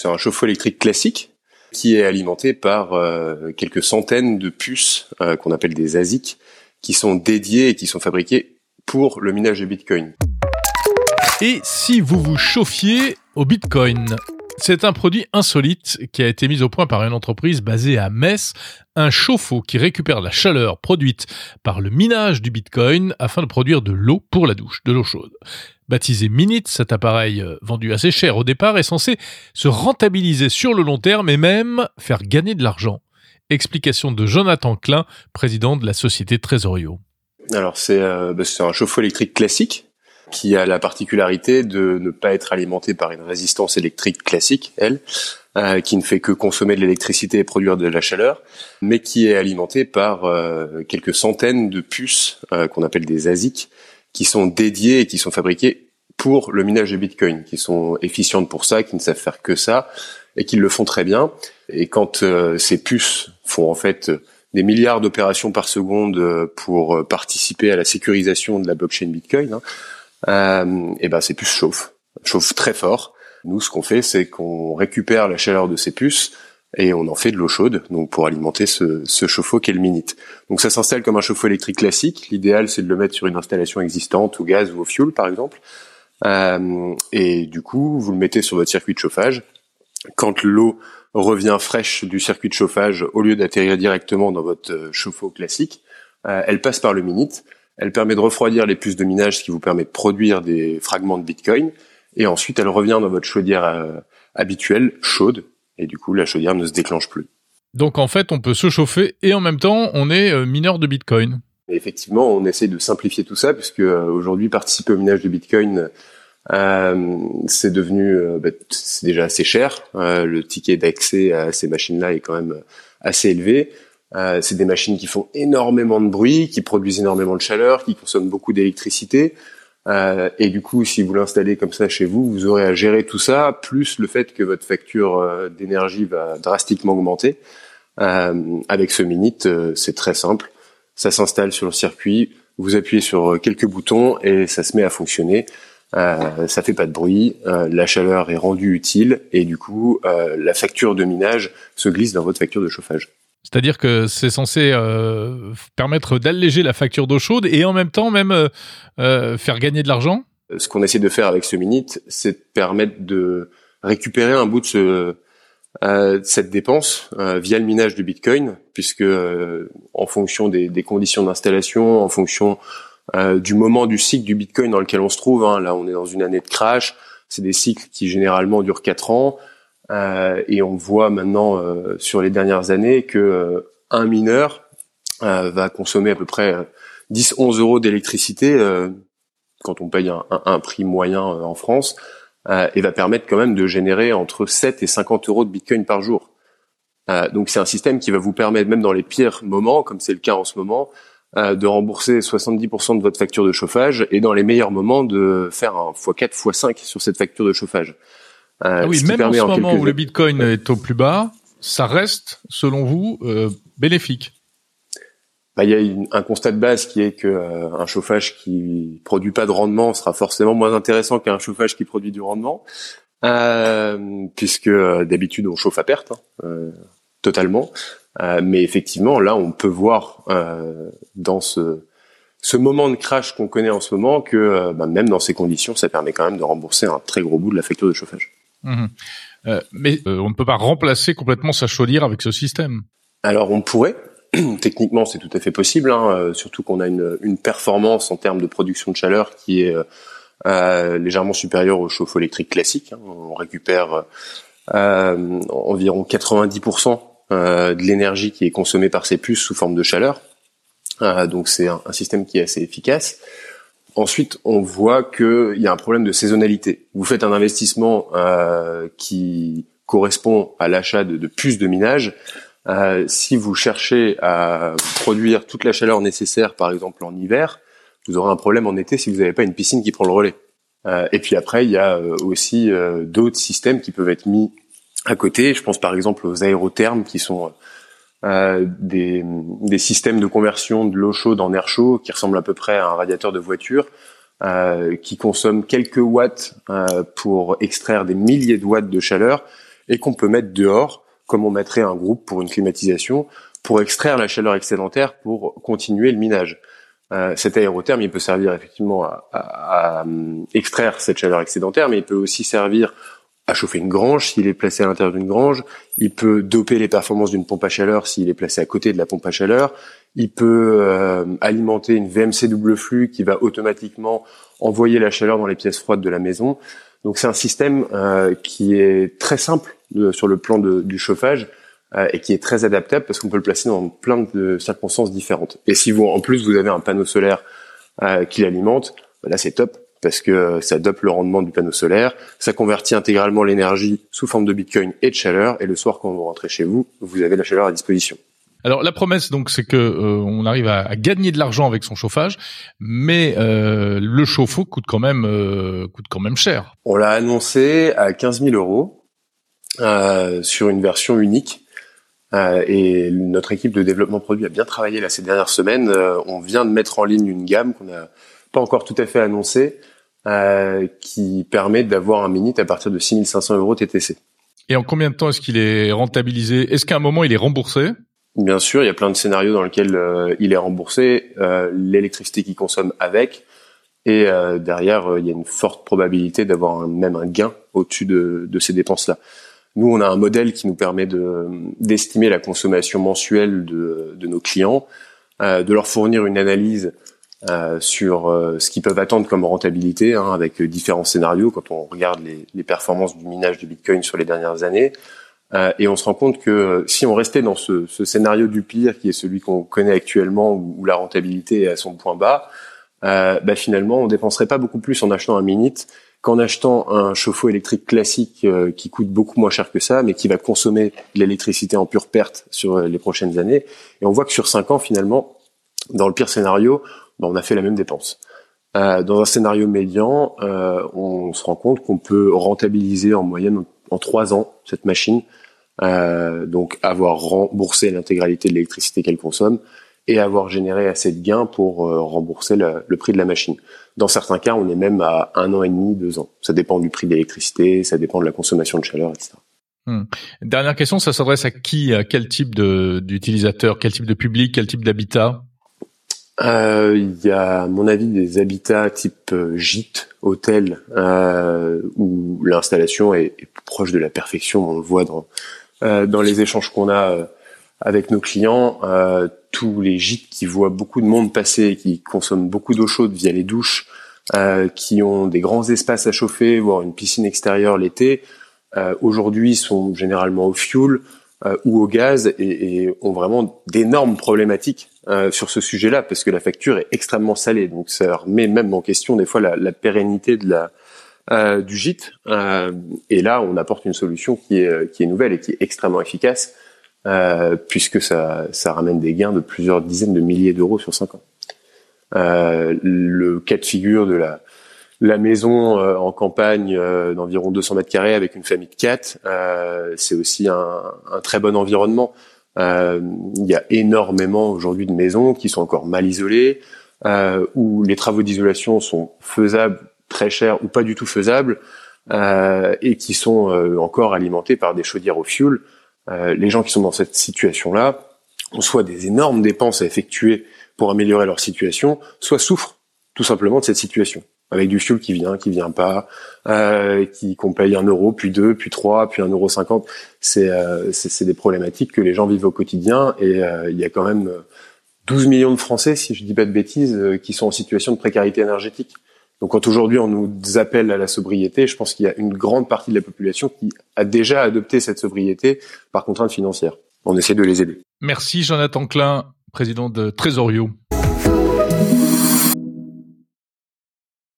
C'est un chauffe-eau électrique classique qui est alimenté par euh, quelques centaines de puces euh, qu'on appelle des ASIC qui sont dédiées et qui sont fabriquées pour le minage de Bitcoin. Et si vous vous chauffiez au Bitcoin? C'est un produit insolite qui a été mis au point par une entreprise basée à Metz, un chauffe-eau qui récupère la chaleur produite par le minage du Bitcoin afin de produire de l'eau pour la douche, de l'eau chaude. Baptisé Minit, cet appareil euh, vendu assez cher au départ est censé se rentabiliser sur le long terme et même faire gagner de l'argent. Explication de Jonathan Klein, président de la société Trésorio. Alors c'est euh, bah, un chauffe-eau électrique classique qui a la particularité de ne pas être alimentée par une résistance électrique classique, elle, euh, qui ne fait que consommer de l'électricité et produire de la chaleur, mais qui est alimentée par euh, quelques centaines de puces qu'on appelle des ASIC, qui sont dédiées et qui sont fabriquées pour le minage de Bitcoin, qui sont efficientes pour ça, qui ne savent faire que ça, et qui le font très bien. Et quand ces puces font en fait des milliards d'opérations par seconde pour participer à la sécurisation de la blockchain Bitcoin, hein, euh, et ben ces puces chauffent, chauffent très fort. Nous, ce qu'on fait, c'est qu'on récupère la chaleur de ces puces et on en fait de l'eau chaude, donc pour alimenter ce, ce chauffe-eau qui est le Minit. Donc ça s'installe comme un chauffe-eau électrique classique. L'idéal, c'est de le mettre sur une installation existante, au gaz ou au fioul, par exemple. Euh, et du coup, vous le mettez sur votre circuit de chauffage. Quand l'eau revient fraîche du circuit de chauffage, au lieu d'atterrir directement dans votre euh, chauffe-eau classique, euh, elle passe par le Minit elle permet de refroidir les puces de minage, ce qui vous permet de produire des fragments de Bitcoin. Et ensuite, elle revient dans votre chaudière euh, habituelle, chaude. Et du coup, la chaudière ne se déclenche plus. Donc en fait, on peut se chauffer et en même temps, on est euh, mineur de Bitcoin. effectivement, on essaie de simplifier tout ça, puisque euh, aujourd'hui, participer au minage de Bitcoin, c'est devenu, bah, c'est déjà assez cher. le ticket d'accès à ces machines-là est quand même assez élevé. Euh, c'est des machines qui font énormément de bruit, qui produisent énormément de chaleur, qui consomment beaucoup d'électricité. Euh, et du coup, si vous l'installez comme ça chez vous, vous aurez à gérer tout ça, plus le fait que votre facture euh, d'énergie va drastiquement augmenter. Euh, avec ce Minit, c'est très simple. Ça s'installe sur le circuit, vous appuyez sur quelques boutons et ça se met à fonctionner. Euh, ça fait pas de bruit, la chaleur est rendue utile et du coup, la facture de minage se glisse dans votre facture de chauffage. C'est-à-dire que c'est censé euh, permettre d'alléger la facture d'eau chaude et en même temps même euh, euh, faire gagner de l'argent. Ce qu'on essaie de faire avec ce Minit, c'est de permettre de récupérer un bout de ce, cette dépense via le minage du Bitcoin, puisque en fonction des, conditions d'installation, en fonction du moment du cycle du Bitcoin dans lequel on se trouve, hein, là on est dans une année de crash, c'est des cycles qui généralement durent 4 ans, et on voit maintenant euh, sur les dernières années que euh, un mineur va consommer à peu près 10-11 euros d'électricité quand on paye un, un, prix moyen en France et va permettre quand même de générer entre 7 et 50 euros de Bitcoin par jour. donc c'est un système qui va vous permettre, même dans les pires moments, comme c'est le cas en ce moment, de rembourser 70% de votre facture de chauffage et dans les meilleurs moments de faire un x4, x5 sur cette facture de chauffage. Euh, ah oui, même en ce moment où le Bitcoin est au plus bas, ça reste, selon vous, euh, bénéfique. Bah, il y a un constat de base qui est que euh, un chauffage qui produit pas de rendement sera forcément moins intéressant qu'un chauffage qui produit du rendement, euh, puisque d'habitude on chauffe à perte, hein, totalement. mais effectivement, là, on peut voir dans ce ce moment de crash qu'on connaît en ce moment que bah, même dans ces conditions, ça permet quand même de rembourser un très gros bout de la facture de chauffage. Mhm. Euh, mais euh, on ne peut pas remplacer complètement sa chaudière avec ce système. Alors on pourrait. Techniquement, c'est tout à fait possible, hein, euh, surtout qu'on a une, une, performance en termes de production de chaleur qui est euh, légèrement supérieure au chauffe-eau électrique classique. Hein. On récupère environ 90% de l'énergie qui est consommée par ces puces sous forme de chaleur. donc c'est un, système qui est assez efficace. Ensuite, on voit qu'il y a un problème de saisonnalité. Vous faites un investissement euh, qui correspond à l'achat de, de, puces de minage. Euh, si vous cherchez à produire toute la chaleur nécessaire, par exemple en hiver, vous aurez un problème en été si vous n'avez pas une piscine qui prend le relais. Euh, et puis après, il y a aussi d'autres systèmes qui peuvent être mis à côté. Je pense par exemple aux aérothermes qui sont euh, des, des, systèmes de conversion de l'eau chaude en air chaud qui ressemblent à peu près à un radiateur de voiture, euh, qui consomment quelques watts euh, pour extraire des milliers de watts de chaleur. et qu'on peut mettre dehors, comme on mettrait un groupe pour une climatisation, pour extraire la chaleur excédentaire pour continuer le minage. Euh, cet aérotherme, il peut servir effectivement à, à, extraire cette chaleur excédentaire, mais il peut aussi servir à chauffer une grange s'il est placé à l'intérieur d'une grange. Il peut doper les performances d'une pompe à chaleur s'il est placé à côté de la pompe à chaleur. Il peut euh, alimenter une VMC double flux qui va automatiquement envoyer la chaleur dans les pièces froides de la maison. Donc c'est un système euh, qui est très simple sur le plan de, du chauffage euh, et qui est très adaptable parce qu'on peut le placer dans plein de circonstances différentes. Et si vous en plus vous avez un panneau solaire euh, qui l'alimente, bah là c'est top parce que ça dope le rendement du panneau solaire, ça convertit intégralement l'énergie sous forme de Bitcoin et de chaleur, et le soir quand vous rentrez chez vous, vous avez la chaleur à disposition. Alors la promesse donc c'est que euh, on arrive à, à, gagner de l'argent avec son chauffage, mais euh, le chauffe-eau coûte quand même euh, coûte quand même cher. On l'a annoncé à 15 000 euros euh, sur une version unique. et notre équipe de développement produit a bien travaillé là ces dernières semaines. on vient de mettre en ligne une gamme qu'on n'a pas encore tout à fait annoncée, qui permet d'avoir un minute à partir de 6500 euros TTC. Et en combien de temps est-ce qu'il est rentabilisé? Est-ce qu'à un moment il est remboursé? Bien sûr, il y a plein de scénarios dans lesquels euh, il est remboursé, euh, l'électricité qu'il consomme avec, et euh, derrière, il y a une forte probabilité d'avoir même un gain au-dessus de, de, ces dépenses-là. Nous, on a un modèle qui nous permet de d'estimer la consommation mensuelle de, de nos clients, de leur fournir une analyse sur ce qu'ils peuvent attendre comme rentabilité, hein, avec différents scénarios quand on regarde les, les performances du minage du Bitcoin sur les dernières années. Euh, et on se rend compte que euh, si on restait dans ce, ce scénario du pire, qui est celui qu'on connaît actuellement, où, la rentabilité est à son point bas, euh, bah finalement, on dépenserait pas beaucoup plus en achetant un Minute qu'en achetant un chauffe-eau électrique classique euh, qui coûte beaucoup moins cher que ça, mais qui va consommer de l'électricité en pure perte sur les prochaines années. Et on voit que sur cinq ans, finalement, dans le pire scénario, bah, on a fait la même dépense. dans un scénario médian, on se rend compte qu'on peut rentabiliser en moyenne en trois ans cette machine euh, donc avoir remboursé l'intégralité de l'électricité qu'elle consomme et avoir généré assez de gains pour euh, rembourser le, le, prix de la machine. Dans certains cas, on est même à un an et demi, deux ans. Ça dépend du prix de l'électricité, ça dépend de la consommation de chaleur, etc. Hmm. Dernière question, ça s'adresse à qui À quel type d'utilisateur Quel type de public Quel type d'habitat? Euh, Il y a, à mon avis, des habitats type euh, gîte, hôtel, euh, où l'installation est, proche de la perfection. On le voit dans euh, dans les échanges qu'on a euh, avec nos clients, tous les gîtes qui voient beaucoup de monde passer, qui consomment beaucoup d'eau chaude via les douches, qui ont des grands espaces à chauffer, voire une piscine extérieure l'été, aujourd'hui sont généralement au fuel ou au gaz et, et ont vraiment d'énormes problématiques sur ce sujet-là parce que la facture est extrêmement salée. Donc ça remet même en question des fois la, la pérennité de la euh, du gîte. Euh, et là, on apporte une solution qui est, qui est nouvelle et qui est extrêmement efficace, euh, puisque ça, ça ramène des gains de plusieurs dizaines de milliers d'euros sur cinq ans. le cas de figure de la, la maison en campagne d'environ 200 mètres carrés avec une famille de quatre, c'est aussi un, un, très bon environnement. Il y a énormément aujourd'hui de maisons qui sont encore mal isolées, où les travaux d'isolation sont faisables très chers ou pas du tout faisables euh, et qui sont euh, encore alimentés par des chaudières au fioul. Euh, les gens qui sont dans cette situation-là ont soit des énormes dépenses à effectuer pour améliorer leur situation, soit souffrent tout simplement de cette situation avec du fioul qui vient, qui vient pas, euh, qui qu'on paye un euro, puis deux, puis trois, puis un euro cinquante. C'est euh, c'est des problématiques que les gens vivent au quotidien et euh, il y a quand même 12 millions de Français, si je dis pas de bêtises, qui sont en situation de précarité énergétique. Donc quand aujourd'hui on nous appelle à la sobriété, je pense qu'il y a une grande partie de la population qui a déjà adopté cette sobriété par contrainte financière. On essaie de les aider. Merci Jonathan Klein, président de Trésorio.